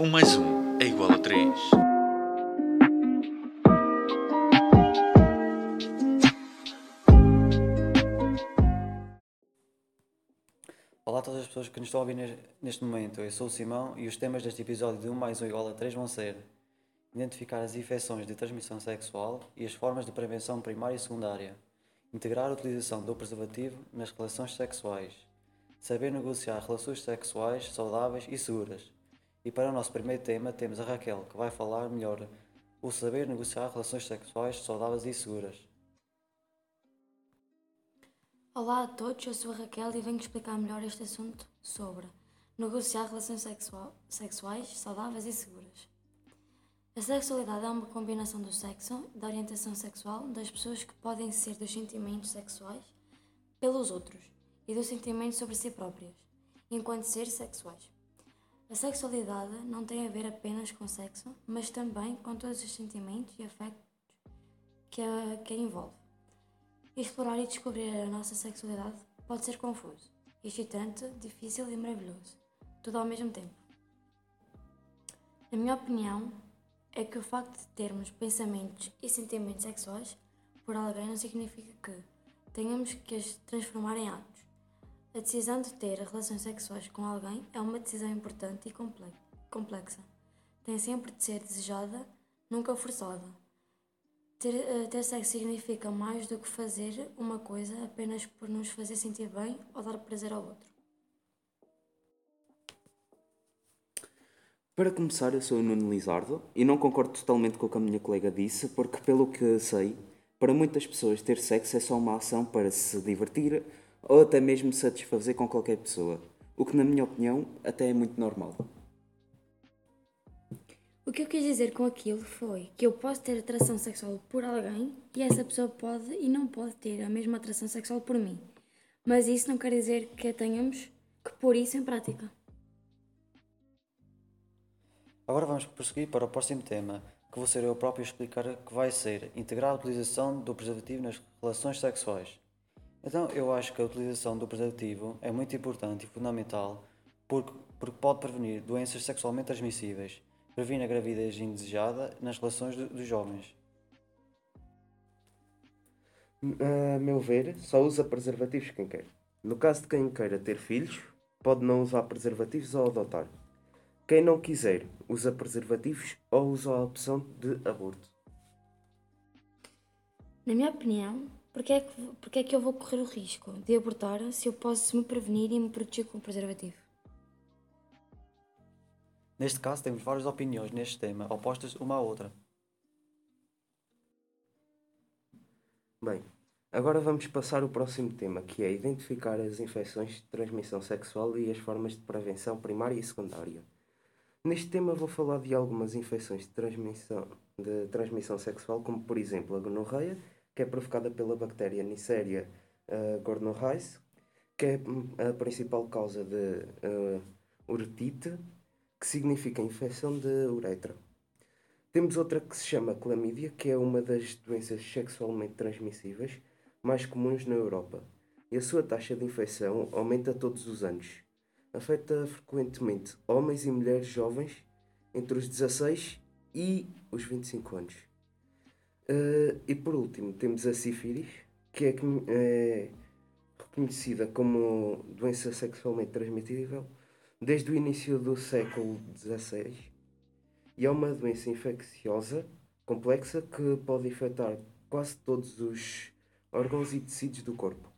Um mais um é igual a três. Olá a todas as pessoas que nos estão a ouvir nes- neste momento. Eu sou o Simão e os temas deste episódio de 1 mais 1 igual a 3 vão ser identificar as infecções de transmissão sexual e as formas de prevenção primária e secundária, integrar a utilização do preservativo nas relações sexuais, saber negociar relações sexuais saudáveis e seguras. E para o nosso primeiro tema temos a Raquel, que vai falar melhor o saber negociar relações sexuais saudáveis e seguras. Olá a todos, eu sou a Raquel e venho explicar melhor este assunto sobre negociar relações sexual- sexuais saudáveis e seguras. A sexualidade é uma combinação do sexo, da orientação sexual, das pessoas que podem ser dos sentimentos sexuais pelos outros e dos sentimentos sobre si próprias, enquanto seres sexuais. A sexualidade não tem a ver apenas com sexo, mas também com todos os sentimentos e afetos que a, que a envolve. Explorar e descobrir a nossa sexualidade pode ser confuso, excitante, difícil e maravilhoso, tudo ao mesmo tempo. Na minha opinião, é que o facto de termos pensamentos e sentimentos sexuais por alguém não significa que tenhamos que as transformar em atos. A decisão de ter relações sexuais com alguém é uma decisão importante e comple- complexa. Tem sempre de ser desejada, nunca forçada. Ter, eh, ter sexo significa mais do que fazer uma coisa apenas por nos fazer sentir bem ou dar prazer ao outro. Para começar, eu sou o Nuno Lizardo e não concordo totalmente com o que a minha colega disse, porque, pelo que sei, para muitas pessoas ter sexo é só uma ação para se divertir ou até mesmo satisfazer com qualquer pessoa, o que, na minha opinião, até é muito normal. O que eu quis dizer com aquilo foi que eu posso ter atração sexual por alguém e essa pessoa pode e não pode ter a mesma atração sexual por mim. Mas isso não quer dizer que tenhamos que pôr isso em prática. Agora vamos prosseguir para o próximo tema, que vou ser eu próprio a explicar que vai ser integrar a utilização do preservativo nas relações sexuais. Então, eu acho que a utilização do preservativo é muito importante e fundamental porque, porque pode prevenir doenças sexualmente transmissíveis, previne a gravidez indesejada nas relações do- dos jovens. A meu ver, só usa preservativos quem quer. No caso de quem queira ter filhos, pode não usar preservativos ou adotar. Quem não quiser, usa preservativos ou usa a opção de aborto. Na minha opinião, porque é, que, porque é que eu vou correr o risco de abortar se eu posso me prevenir e me proteger com o preservativo? Neste caso, temos várias opiniões neste tema, opostas uma à outra. Bem, agora vamos passar ao próximo tema, que é identificar as infecções de transmissão sexual e as formas de prevenção primária e secundária. Neste tema vou falar de algumas infecções de transmissão, de transmissão sexual, como por exemplo a gonorreia, que é provocada pela bactéria Neisseria uh, gonorrhoeae, que é hum, a principal causa de uh, uretite, que significa infecção de uretra. Temos outra que se chama clamídia, que é uma das doenças sexualmente transmissíveis mais comuns na Europa. E a sua taxa de infecção aumenta todos os anos. Afeta frequentemente homens e mulheres jovens entre os 16 e os 25 anos. Eh, e por último, temos a sífilis, que é, é reconhecida como doença sexualmente transmitível desde o início do século XVI e é uma doença infecciosa complexa que pode infectar quase todos os órgãos e tecidos do corpo.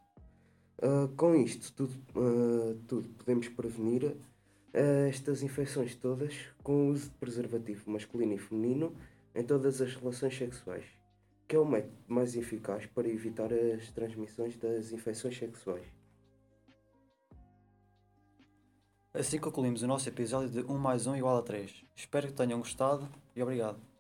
Ah, com isto tudo, ah, tudo podemos prevenir ah, estas infecções todas com o uso de preservativo masculino e feminino em todas as relações sexuais, que é o método mais eficaz para evitar as transmissões das infecções sexuais. Assim concluímos o nosso episódio de 1 mais 1 igual a 3. Espero que tenham gostado e obrigado.